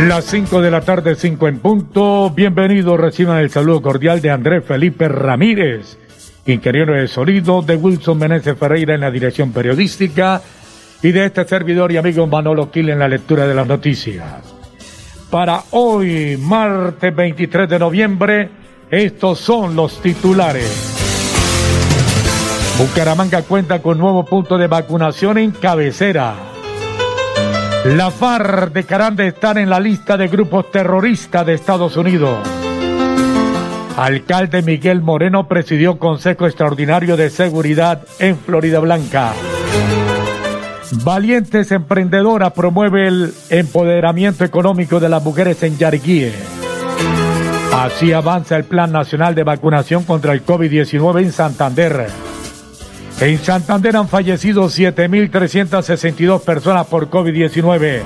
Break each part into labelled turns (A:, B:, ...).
A: Las 5 de la tarde, 5 en punto. Bienvenidos, reciban el saludo cordial de Andrés Felipe Ramírez, ingeniero de sonido, de Wilson Meneses Ferreira en la dirección periodística y de este servidor y amigo Manolo Quil en la lectura de las noticias. Para hoy, martes 23 de noviembre, estos son los titulares. Bucaramanga cuenta con nuevo punto de vacunación en cabecera. La FARC declaran de estar en la lista de grupos terroristas de Estados Unidos. Alcalde Miguel Moreno presidió Consejo Extraordinario de Seguridad en Florida Blanca. Valientes Emprendedora promueve el empoderamiento económico de las mujeres en Yariguíe. Así avanza el Plan Nacional de Vacunación contra el COVID-19 en Santander. En Santander han fallecido 7.362 personas por COVID-19.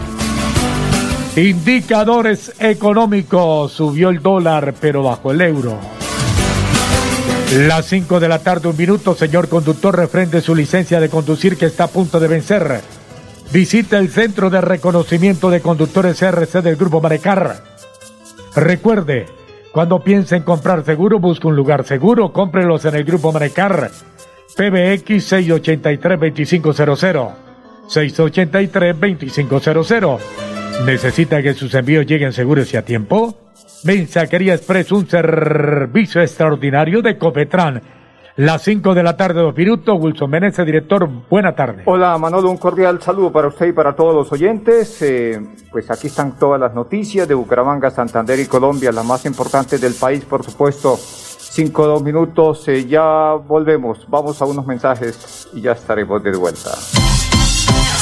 A: Indicadores económicos. Subió el dólar, pero bajó el euro. Las 5 de la tarde, un minuto, señor conductor, refrende su licencia de conducir que está a punto de vencer. Visita el Centro de Reconocimiento de Conductores CRC del Grupo Marecar. Recuerde, cuando piense en comprar seguro, busque un lugar seguro, cómprelos en el Grupo Marecar PBX 683-2500. 683-2500. ¿Necesita que sus envíos lleguen seguros y a tiempo? Mensajería Express, un servicio extraordinario de Copetran. Las 5 de la tarde, dos minutos. Wilson Meneses, director, buena tarde.
B: Hola Manolo, un cordial saludo para usted y para todos los oyentes. Eh, pues aquí están todas las noticias de Bucaramanga, Santander y Colombia, las más importantes del país, por supuesto. Cinco, dos minutos, eh, ya volvemos. Vamos a unos mensajes y ya estaremos de vuelta.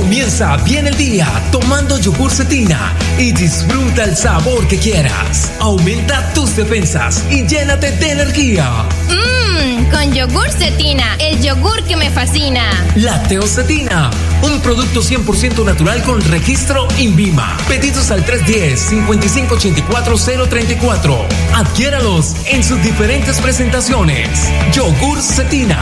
C: Comienza bien el día tomando yogur cetina y disfruta el sabor que quieras. Aumenta tus defensas y llénate de energía.
D: Mmm, con yogur cetina, el yogur que me fascina.
C: Cetina, un producto 100% natural con registro INVIMA. Pedidos al 310-5584-034. Adquiéralos en sus diferentes presentaciones. Yogur cetina.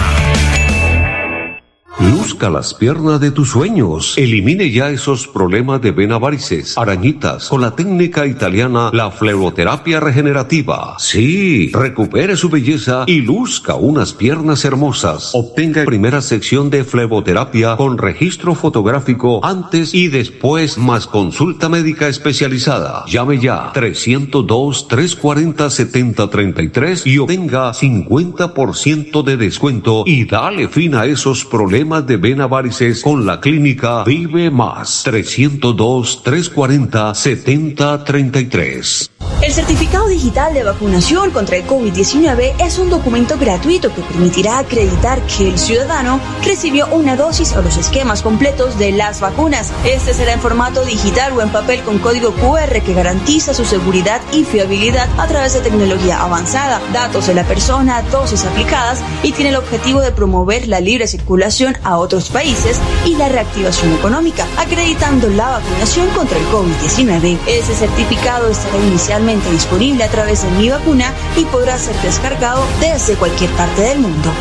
E: Luzca las piernas de tus sueños. Elimine ya esos problemas de vena varices, arañitas, con la técnica italiana, la fleroterapia regenerativa. Sí, recupere su belleza y luzca unas piernas hermosas. Obtenga primera sección de fleboterapia con registro fotográfico antes y después más consulta médica especializada. Llame ya 302-340-7033 y obtenga 50% de descuento y dale fin a esos problemas de vena varices con la clínica Vive Más 302 340 7033.
F: El certificado digital de vacunación contra el COVID-19 es un documento gratuito que permitirá acreditar que el ciudadano recibió una dosis o los esquemas completos de las vacunas. Este será en formato digital o en papel con código QR que garantiza su seguridad y fiabilidad a través de tecnología avanzada, datos de la persona, dosis aplicadas y tiene el objetivo de promover la libre circulación a otros países y la reactivación económica, acreditando la vacunación contra el COVID-19. Ese certificado estará inicialmente disponible a través de Mi Vacuna y podrá ser descargado desde cualquier parte del mundo.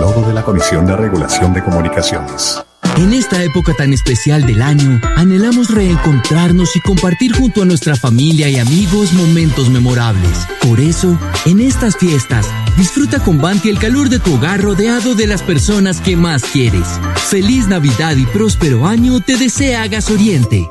G: Logo de la Comisión de Regulación de Comunicaciones.
H: En esta época tan especial del año, anhelamos reencontrarnos y compartir junto a nuestra familia y amigos momentos memorables. Por eso, en estas fiestas, disfruta con Banti el calor de tu hogar rodeado de las personas que más quieres. Feliz Navidad y próspero año te desea Gas Oriente.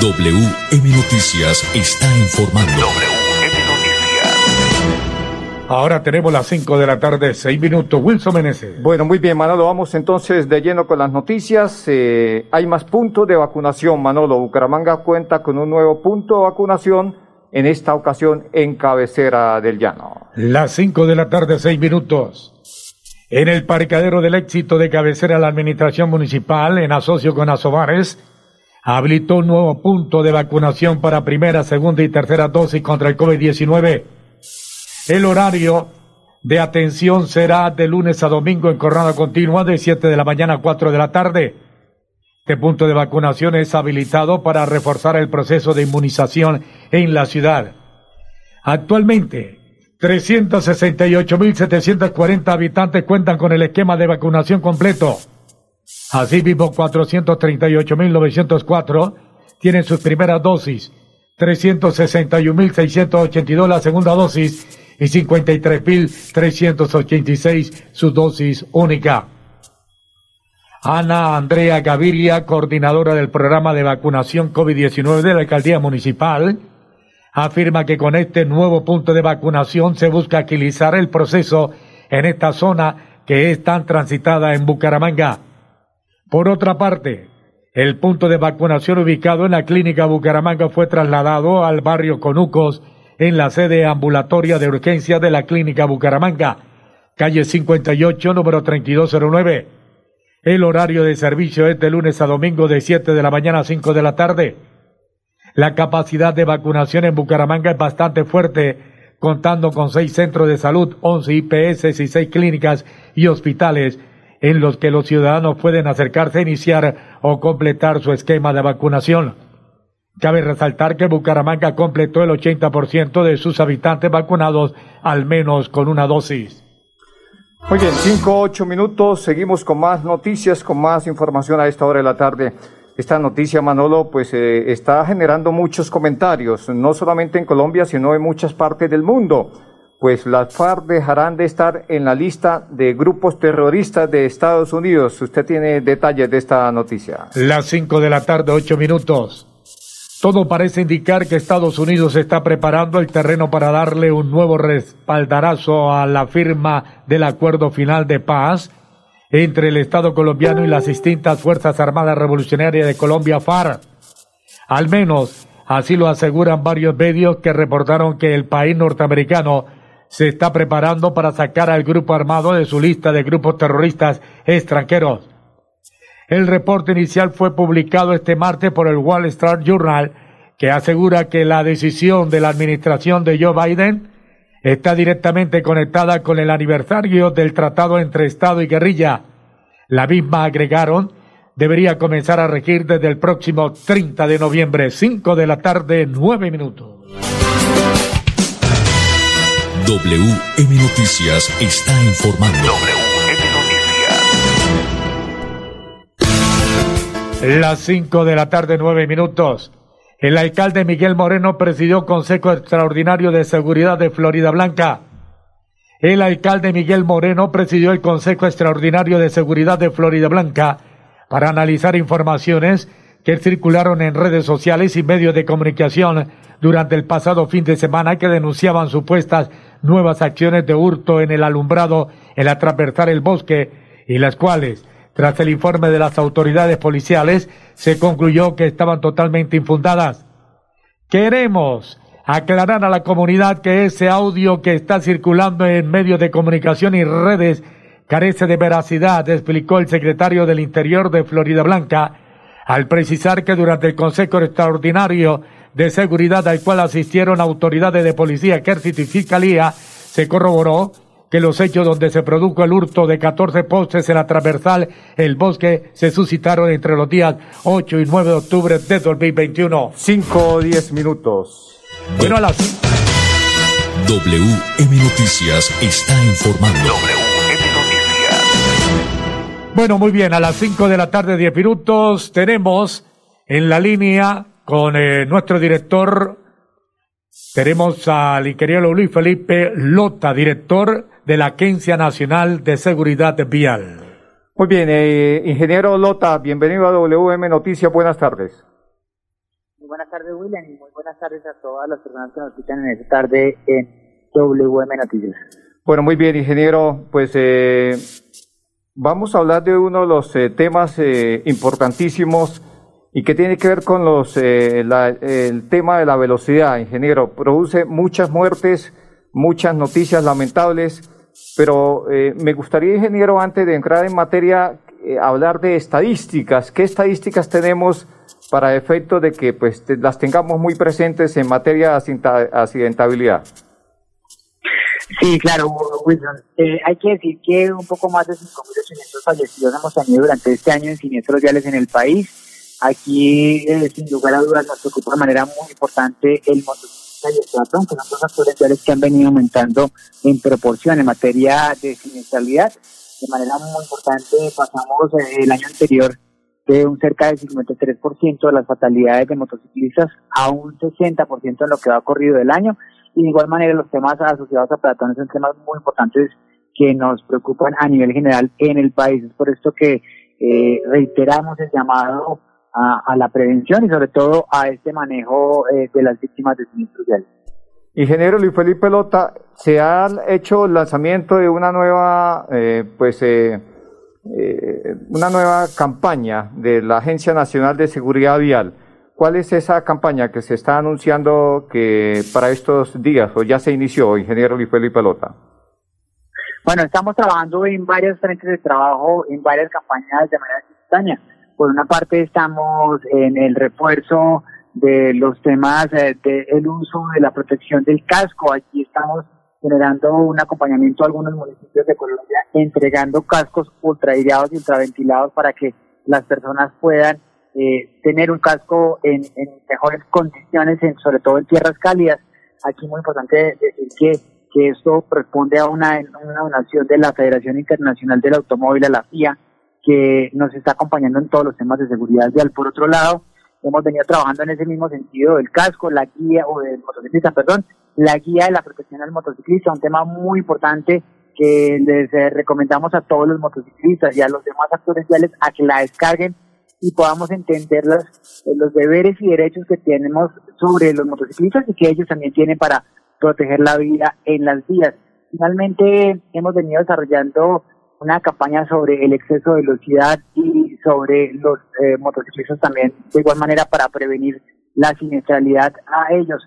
I: WM Noticias está informando.
J: WM
A: Noticias. Ahora tenemos las 5 de la tarde, 6 minutos. Wilson Meneses.
B: Bueno, muy bien, Manolo. Vamos entonces de lleno con las noticias. Eh, hay más puntos de vacunación, Manolo. Bucaramanga cuenta con un nuevo punto de vacunación, en esta ocasión en cabecera del llano.
A: Las 5 de la tarde, 6 minutos. En el parqueadero del éxito de cabecera la administración municipal, en asocio con Asobares, habilitó un nuevo punto de vacunación para primera, segunda y tercera dosis contra el COVID-19. El horario de atención será de lunes a domingo en jornada continua de 7 de la mañana a 4 de la tarde. Este punto de vacunación es habilitado para reforzar el proceso de inmunización en la ciudad. Actualmente, 368.740 habitantes cuentan con el esquema de vacunación completo. Asimismo, 438.904 tienen sus primeras dosis, 361.682 la segunda dosis y 53.386 su dosis única. Ana Andrea Gaviria, coordinadora del programa de vacunación COVID-19 de la alcaldía municipal, afirma que con este nuevo punto de vacunación se busca agilizar el proceso en esta zona que es tan transitada en Bucaramanga. Por otra parte, el punto de vacunación ubicado en la clínica Bucaramanga fue trasladado al barrio Conucos en la sede ambulatoria de urgencia de la clínica Bucaramanga, calle 58, número 3209. El horario de servicio es de lunes a domingo de 7 de la mañana a 5 de la tarde. La capacidad de vacunación en Bucaramanga es bastante fuerte, contando con seis centros de salud, 11 IPS y seis clínicas y hospitales en los que los ciudadanos pueden acercarse a iniciar o completar su esquema de vacunación. Cabe resaltar que Bucaramanga completó el 80% de sus habitantes vacunados al menos con una dosis.
B: Muy bien, 5 8 minutos, seguimos con más noticias, con más información a esta hora de la tarde. Esta noticia, Manolo, pues eh, está generando muchos comentarios, no solamente en Colombia, sino en muchas partes del mundo pues las FARC dejarán de estar en la lista de grupos terroristas de Estados Unidos. Usted tiene detalles de esta noticia.
A: Las 5 de la tarde, 8 minutos. Todo parece indicar que Estados Unidos está preparando el terreno para darle un nuevo respaldarazo a la firma del acuerdo final de paz entre el Estado colombiano y las distintas Fuerzas Armadas Revolucionarias de Colombia, FARC. Al menos así lo aseguran varios medios que reportaron que el país norteamericano se está preparando para sacar al grupo armado de su lista de grupos terroristas extranjeros. El reporte inicial fue publicado este martes por el Wall Street Journal, que asegura que la decisión de la administración de Joe Biden está directamente conectada con el aniversario del tratado entre Estado y guerrilla. La misma agregaron debería comenzar a regir desde el próximo 30 de noviembre, 5 de la tarde, 9 minutos.
I: WM Noticias está informando.
J: WM
A: Noticias. Las 5 de la tarde, 9 minutos. El alcalde Miguel Moreno presidió Consejo Extraordinario de Seguridad de Florida Blanca. El alcalde Miguel Moreno presidió el Consejo Extraordinario de Seguridad de Florida Blanca para analizar informaciones que circularon en redes sociales y medios de comunicación durante el pasado fin de semana que denunciaban supuestas nuevas acciones de hurto en el alumbrado en la transversal El Bosque y las cuales, tras el informe de las autoridades policiales, se concluyó que estaban totalmente infundadas. Queremos aclarar a la comunidad que ese audio que está circulando en medios de comunicación y redes carece de veracidad, explicó el secretario del Interior de Florida Blanca, al precisar que durante el Consejo Extraordinario de Seguridad al cual asistieron autoridades de policía, ejército y fiscalía, se corroboró que los hechos donde se produjo el hurto de 14 postes en la transversal El Bosque se suscitaron entre los días 8 y 9 de octubre de 2021.
B: 5 o 10 minutos.
A: Bueno, a las
I: WM Noticias está informando.
A: Bueno, muy bien, a las 5 de la tarde, 10 minutos, tenemos en la línea con eh, nuestro director, tenemos al ingeniero Luis Felipe Lota, director de la Agencia Nacional de Seguridad Vial.
B: Muy bien, eh, ingeniero Lota, bienvenido a WM Noticias, buenas tardes.
J: Muy buenas tardes, William, y muy buenas tardes a todas las personas que nos escuchan en esta tarde en WM Noticias.
B: Bueno, muy bien, ingeniero, pues eh, vamos a hablar de uno de los eh, temas eh, importantísimos y que tiene que ver con los, eh, la, el tema de la velocidad, ingeniero. Produce muchas muertes, muchas noticias lamentables, pero eh, me gustaría, ingeniero, antes de entrar en materia, eh, hablar de estadísticas. ¿Qué estadísticas tenemos para efecto de que pues, las tengamos muy presentes en materia de accidenta- accidentabilidad?
J: Sí, claro, Wilson. Eh, hay que decir que un poco más de 5.800 fallecidos hemos tenido durante este año en siniestros viales en el país. Aquí, eh, sin lugar a dudas, nos preocupa de manera muy importante el motociclista y el peatón, que son dos factores que han venido aumentando en proporción en materia de siniestralidad. De manera muy importante, pasamos eh, el año anterior de un cerca del 53% de las fatalidades de motociclistas a un 60% en lo que va corrido del año. Y de igual manera los temas asociados a peatones son temas muy importantes que nos preocupan a nivel general en el país. Es por esto que eh, reiteramos el llamado a, a la prevención y sobre todo a este manejo eh, de las víctimas de siniestros viales.
B: Ingeniero Luis Felipe Lota, se ha hecho el lanzamiento de una nueva, eh, pues, eh, eh, una nueva campaña de la Agencia Nacional de Seguridad Vial. ¿Cuál es esa campaña que se está anunciando que para estos días o ya se inició, ingeniero Luis Felipe Lota?
J: Bueno, estamos trabajando en varios frentes de trabajo, en varias campañas de manera simultánea. Por una parte estamos en el refuerzo de los temas eh, del uso de la protección del casco. Aquí estamos generando un acompañamiento a algunos municipios de Colombia, entregando cascos ultraaireados y ultraventilados para que las personas puedan eh, tener un casco en, en mejores condiciones, en, sobre todo en tierras cálidas. Aquí muy importante decir que, que esto responde a una, una donación de la Federación Internacional del Automóvil, a la FIA, que nos está acompañando en todos los temas de seguridad vial. Por otro lado, hemos venido trabajando en ese mismo sentido del casco, la guía, o del motociclista, perdón, la guía de la protección al motociclista, un tema muy importante que les eh, recomendamos a todos los motociclistas y a los demás actores viales a que la descarguen y podamos entender los, eh, los deberes y derechos que tenemos sobre los motociclistas y que ellos también tienen para proteger la vida en las vías. Finalmente, hemos venido desarrollando una campaña sobre el exceso de velocidad y sobre los eh, motociclistas también, de igual manera para prevenir la siniestralidad a ellos.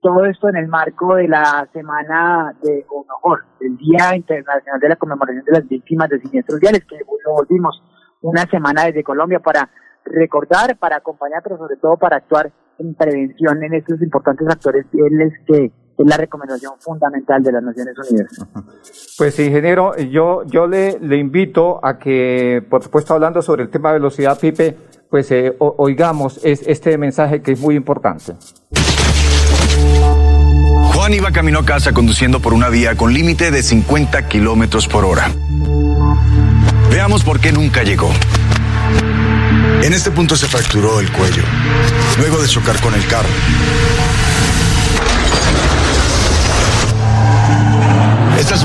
J: Todo esto en el marco de la semana de, o mejor, del Día Internacional de la Conmemoración de las Víctimas de Siniestros Viales, que lo volvimos una semana desde Colombia para recordar, para acompañar, pero sobre todo para actuar en prevención en estos importantes actores viales que es la recomendación fundamental de las Naciones Unidas.
B: Pues ingeniero, yo, yo le, le invito a que, por supuesto, hablando sobre el tema de velocidad, Pipe, pues eh, o- oigamos es- este mensaje que es muy importante.
K: Juan iba camino a casa conduciendo por una vía con límite de 50 kilómetros por hora. Veamos por qué nunca llegó. En este punto se fracturó el cuello, luego de chocar con el carro. Estas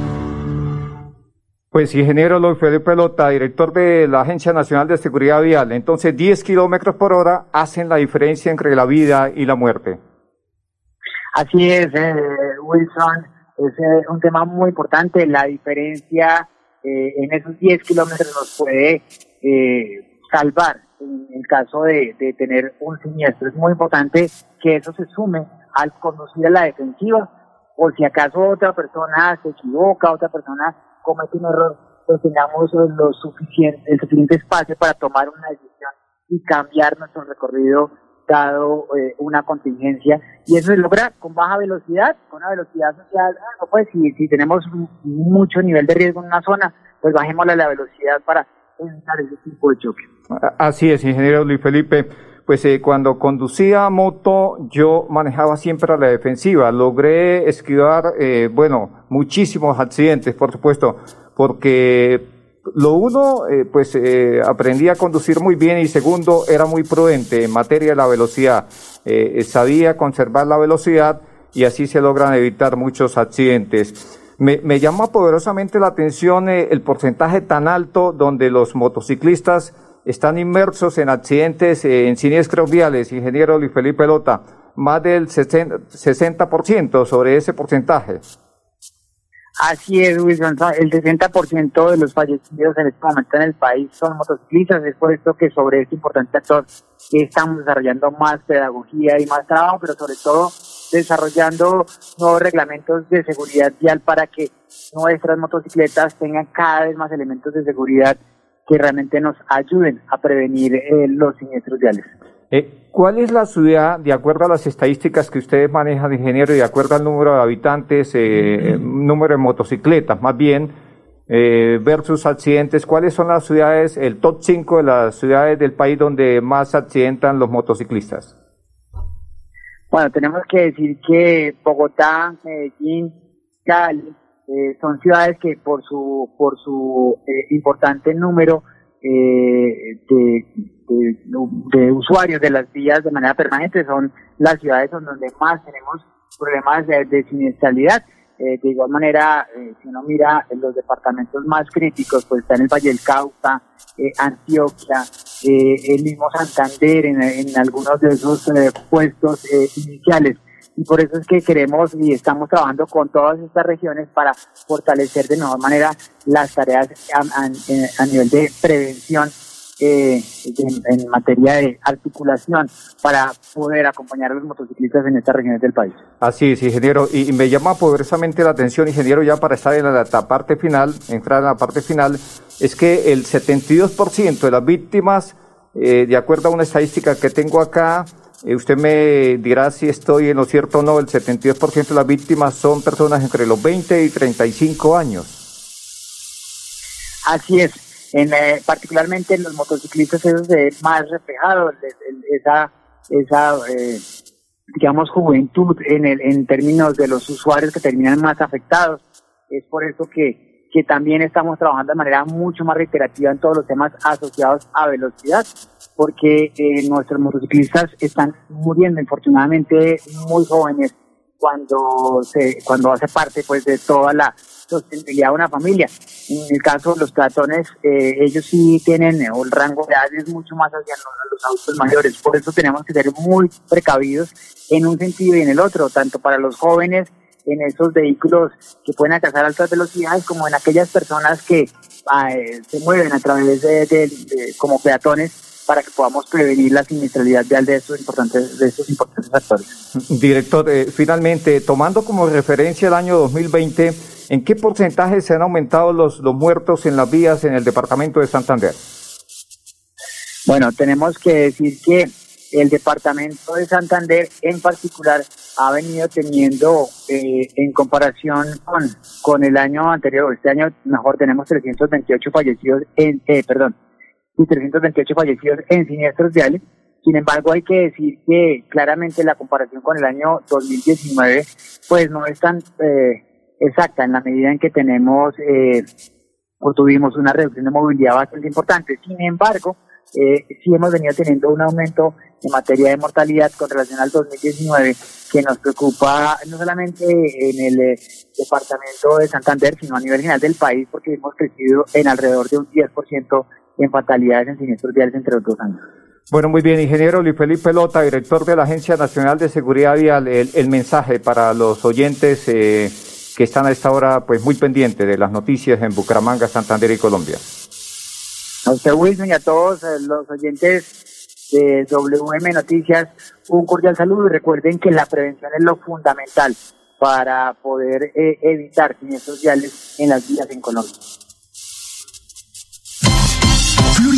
B: Pues ingeniero Luis Felipe Pelota, director de la Agencia Nacional de Seguridad Vial, entonces 10 kilómetros por hora hacen la diferencia entre la vida y la muerte.
J: Así es, eh, Wilson, es eh, un tema muy importante, la diferencia eh, en esos 10 kilómetros nos puede eh, salvar en el caso de, tener un siniestro. Es muy importante que eso se sume al conducir la defensiva, o si acaso otra persona se equivoca, otra persona comete un error, pues tengamos lo suficiente, el suficiente espacio para tomar una decisión y cambiar nuestro recorrido dado eh, una contingencia y eso se logra con baja velocidad, con una velocidad social, ah, pues si, si tenemos mucho nivel de riesgo en una zona, pues bajémosle la velocidad para evitar ese tipo de choque.
B: Así es, ingeniero Luis Felipe. Pues eh, cuando conducía moto yo manejaba siempre a la defensiva. Logré esquivar, eh, bueno, muchísimos accidentes, por supuesto, porque lo uno, eh, pues eh, aprendí a conducir muy bien y segundo, era muy prudente en materia de la velocidad. Eh, sabía conservar la velocidad y así se logran evitar muchos accidentes. Me, me llama poderosamente la atención el porcentaje tan alto donde los motociclistas están inmersos en accidentes, en siniestros viales, ingeniero Luis Felipe Lota, más del 60% sobre ese porcentaje.
J: Así es, Wilson. El 60% de los fallecidos en este momento en el país son motociclistas. Es por esto que sobre este importante actor estamos desarrollando más pedagogía y más trabajo, pero sobre todo desarrollando nuevos reglamentos de seguridad vial para que nuestras motocicletas tengan cada vez más elementos de seguridad que realmente nos ayuden a prevenir eh, los siniestros viales.
B: Eh, ¿Cuál es la ciudad, de acuerdo a las estadísticas que ustedes manejan, ingeniero, y de acuerdo al número de habitantes, eh, número de motocicletas más bien, eh, versus accidentes, cuáles son las ciudades, el top 5 de las ciudades del país donde más accidentan los motociclistas?
J: Bueno, tenemos que decir que Bogotá, Medellín, Cali, eh, son ciudades que por su, por su eh, importante número eh, de de, usuarios de las vías de manera permanente son las ciudades donde más tenemos problemas de, siniestralidad. Eh, de igual manera, eh, si uno mira en los departamentos más críticos, pues está en el Valle del Cauca, Antioquia, el mismo Santander, en, en algunos de esos puestos iniciales. Y por eso es que queremos y estamos trabajando con todas estas regiones para fortalecer de mejor manera las tareas a nivel de prevención eh, en, materia de articulación para poder acompañar a los motociclistas en estas regiones del país.
B: Así es, ingeniero, y, me llama poderosamente la atención, ingeniero, ya para estar en la, parte final, entrar en la parte final, es que el 72% de las víctimas, eh, de acuerdo a una estadística que tengo acá, eh, usted me dirá si estoy en lo cierto o no, el 72% de las víctimas son personas entre los 20 y 35 años.
J: Así es, en, eh, particularmente en los motociclistas eso se ve más reflejado, esa, esa eh, digamos, juventud en, el, en términos de los usuarios que terminan más afectados. Es por eso que, que también estamos trabajando de manera mucho más reiterativa en todos los temas asociados a velocidad, porque eh, nuestros motociclistas están muriendo, infortunadamente, muy jóvenes cuando se cuando hace parte pues de toda la sostenibilidad de una familia. En el caso de los peatones, eh, ellos sí tienen el rango de edad es mucho más hacia los, adultos mayores. Por eso tenemos que ser muy precavidos en un sentido y en el otro, tanto para los jóvenes en esos vehículos que pueden alcanzar altas velocidades como en aquellas personas que ah, eh, se mueven a través de como peatones para que podamos prevenir la siniestralidad vial de estos importantes, de estos importantes actores.
B: Director, eh, finalmente, tomando como referencia el año 2020, ¿en qué porcentaje se han aumentado los, los muertos en las vías en el departamento de Santander?
J: Bueno, tenemos que decir que el departamento de Santander en particular ha venido teniendo, eh, en comparación con, con el año anterior, este año mejor tenemos 328 fallecidos, en, eh, perdón, y 328 fallecidos en siniestros viales. Sin embargo, hay que decir que claramente la comparación con el año 2019, pues no es tan eh, exacta en la medida en que tenemos eh, o tuvimos una reducción de movilidad bastante importante. Sin embargo, eh, sí hemos venido teniendo un aumento en materia de mortalidad con relación al 2019 que nos preocupa no solamente en el departamento de Santander, sino a nivel general del país, porque hemos crecido en alrededor de un 10% en fatalidades en siniestros viales entre los dos años.
B: Bueno, muy bien, ingeniero Luis Felipe Lota, director de la Agencia Nacional de Seguridad Vial, el, mensaje para los oyentes eh, que están a esta hora pues muy pendientes de las noticias en Bucaramanga, Santander y Colombia.
J: A usted, Wilson, y a todos eh, los oyentes de WM Noticias, un cordial saludo y recuerden que la prevención es lo fundamental para poder eh, evitar siniestros viales en las vías en Colombia.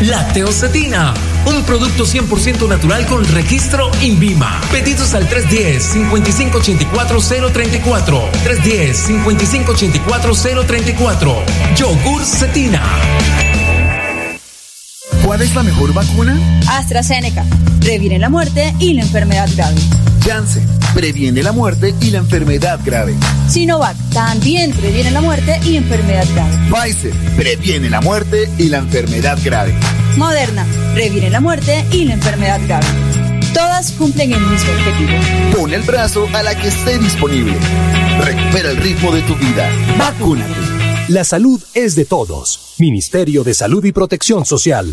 C: Lacteocetina, un producto 100% natural con registro INVIMA. Pedidos al 310-5584-034. 310-5584-034. Yogur Cetina.
L: ¿Cuál es la mejor vacuna?
F: AstraZeneca. Previene la muerte y la enfermedad grave.
L: Janssen. Previene la muerte y la enfermedad grave.
F: Sinovac. También previene la muerte y enfermedad grave.
L: Pfizer. Previene la muerte y la enfermedad grave.
F: Moderna. Previene la muerte y la enfermedad grave. Todas cumplen el mismo objetivo.
L: Pon el brazo a la que esté disponible. Recupera el ritmo de tu vida. Vacúnate.
M: La salud es de todos. Ministerio de Salud y Protección Social.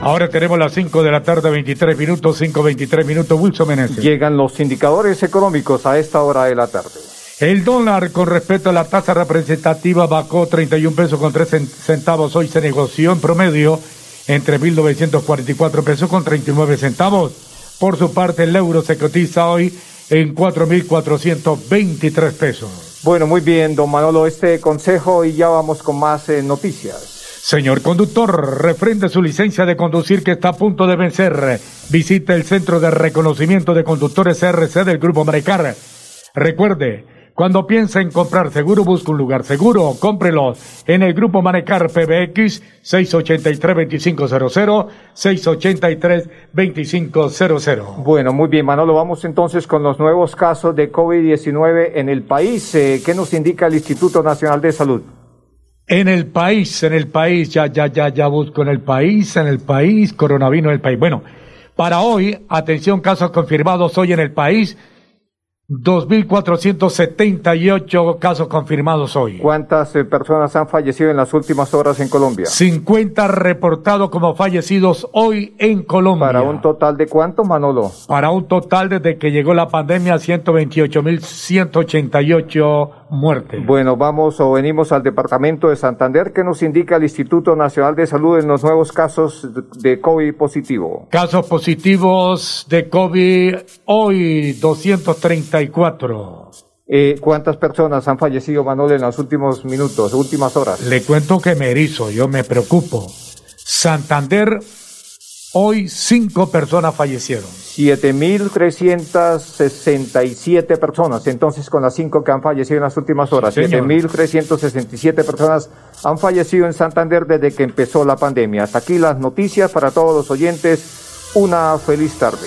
A: Ahora tenemos las 5 de la tarde, 23 minutos, 5.23 minutos, Wilson Meneses.
B: Llegan los indicadores económicos a esta hora de la tarde.
A: El dólar con respecto a la tasa representativa bajó 31 pesos con 3 centavos. Hoy se negoció en promedio entre 1.944 pesos con 39 centavos. Por su parte, el euro se cotiza hoy en 4.423 pesos.
B: Bueno, muy bien, don Manolo, este consejo y ya vamos con más eh, noticias.
A: Señor conductor, refrende su licencia de conducir que está a punto de vencer. Visite el Centro de Reconocimiento de Conductores CRC del Grupo Marecar. Recuerde, cuando piense en comprar seguro, busque un lugar seguro. Cómprelo en el Grupo Manecar PBX 683-2500, 683-2500.
B: Bueno, muy bien, Manolo. Vamos entonces con los nuevos casos de COVID-19 en el país. Eh, ¿Qué nos indica el Instituto Nacional de Salud?
A: En el país, en el país, ya, ya, ya, ya busco en el país, en el país, coronavirus en el país. Bueno, para hoy, atención, casos confirmados hoy en el país, 2.478 casos confirmados hoy.
B: ¿Cuántas eh, personas han fallecido en las últimas horas en Colombia?
A: 50 reportados como fallecidos hoy en Colombia.
B: ¿Para un total de cuánto, Manolo?
A: Para un total desde que llegó la pandemia, 128.188 muertes.
B: Bueno, vamos o venimos al departamento de Santander. ¿Qué nos indica el Instituto Nacional de Salud en los nuevos casos de COVID positivo?
A: Casos positivos de COVID hoy, 230
B: eh, ¿Cuántas personas han fallecido, Manuel, en los últimos minutos, últimas horas?
A: Le cuento que me erizo, yo me preocupo. Santander, hoy cinco personas fallecieron.
B: 7.367 personas, entonces con las cinco que han fallecido en las últimas horas. 7.367 personas han fallecido en Santander desde que empezó la pandemia. Hasta aquí las noticias para todos los oyentes. Una feliz tarde.